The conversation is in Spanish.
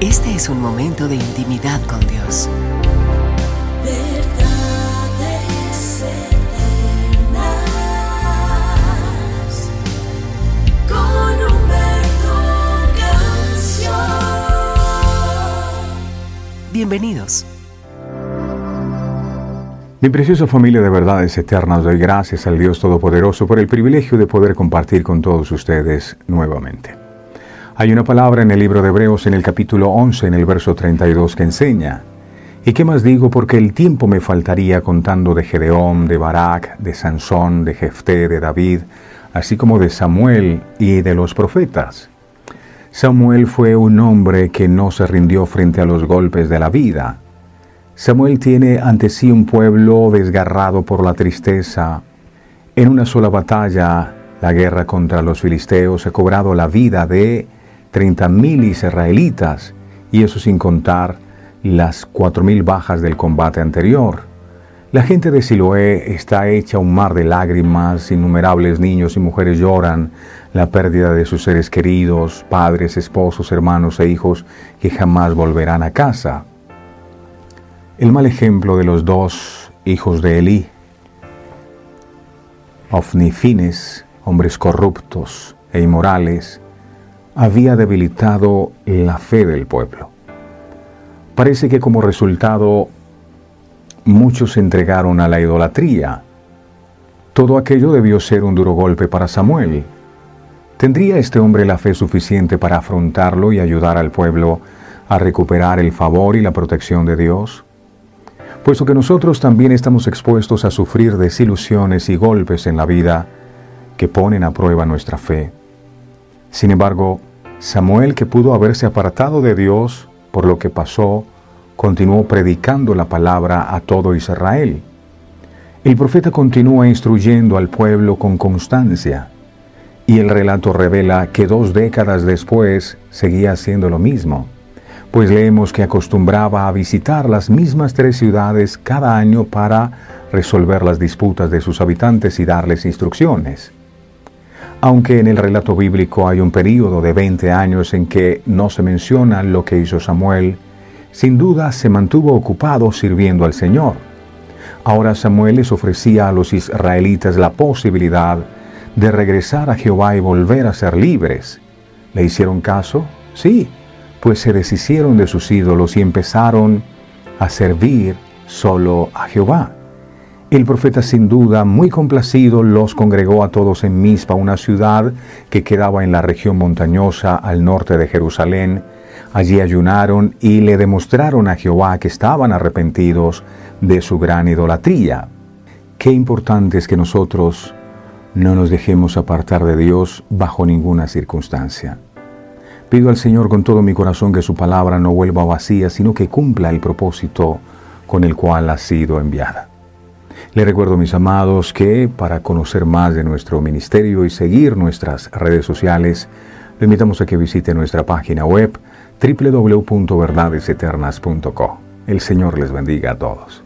Este es un momento de intimidad con Dios. Verdades eternas con Humberto Canción. Bienvenidos. Mi preciosa familia de verdades eternas, doy gracias al Dios Todopoderoso por el privilegio de poder compartir con todos ustedes nuevamente. Hay una palabra en el libro de Hebreos en el capítulo 11, en el verso 32, que enseña, ¿y qué más digo? Porque el tiempo me faltaría contando de Gedeón, de Barak, de Sansón, de Jefté, de David, así como de Samuel y de los profetas. Samuel fue un hombre que no se rindió frente a los golpes de la vida, Samuel tiene ante sí un pueblo desgarrado por la tristeza. En una sola batalla, la guerra contra los filisteos, ha cobrado la vida de 30.000 israelitas, y eso sin contar las 4.000 bajas del combate anterior. La gente de Siloé está hecha un mar de lágrimas, innumerables niños y mujeres lloran la pérdida de sus seres queridos, padres, esposos, hermanos e hijos que jamás volverán a casa. El mal ejemplo de los dos hijos de Elí, Ofnifines, hombres corruptos e inmorales, había debilitado la fe del pueblo. Parece que como resultado muchos se entregaron a la idolatría. Todo aquello debió ser un duro golpe para Samuel. ¿Tendría este hombre la fe suficiente para afrontarlo y ayudar al pueblo a recuperar el favor y la protección de Dios? puesto que nosotros también estamos expuestos a sufrir desilusiones y golpes en la vida que ponen a prueba nuestra fe. Sin embargo, Samuel, que pudo haberse apartado de Dios por lo que pasó, continuó predicando la palabra a todo Israel. El profeta continúa instruyendo al pueblo con constancia, y el relato revela que dos décadas después seguía haciendo lo mismo pues leemos que acostumbraba a visitar las mismas tres ciudades cada año para resolver las disputas de sus habitantes y darles instrucciones. Aunque en el relato bíblico hay un período de 20 años en que no se menciona lo que hizo Samuel, sin duda se mantuvo ocupado sirviendo al Señor. Ahora Samuel les ofrecía a los israelitas la posibilidad de regresar a Jehová y volver a ser libres. ¿Le hicieron caso? Sí, pues se deshicieron de sus ídolos y empezaron a servir solo a Jehová. El profeta sin duda, muy complacido, los congregó a todos en Mizpa, una ciudad que quedaba en la región montañosa al norte de Jerusalén. Allí ayunaron y le demostraron a Jehová que estaban arrepentidos de su gran idolatría. Qué importante es que nosotros no nos dejemos apartar de Dios bajo ninguna circunstancia. Pido al Señor con todo mi corazón que su palabra no vuelva vacía, sino que cumpla el propósito con el cual ha sido enviada. Le recuerdo, mis amados, que para conocer más de nuestro ministerio y seguir nuestras redes sociales, le invitamos a que visite nuestra página web www.verdadeseternas.co. El Señor les bendiga a todos.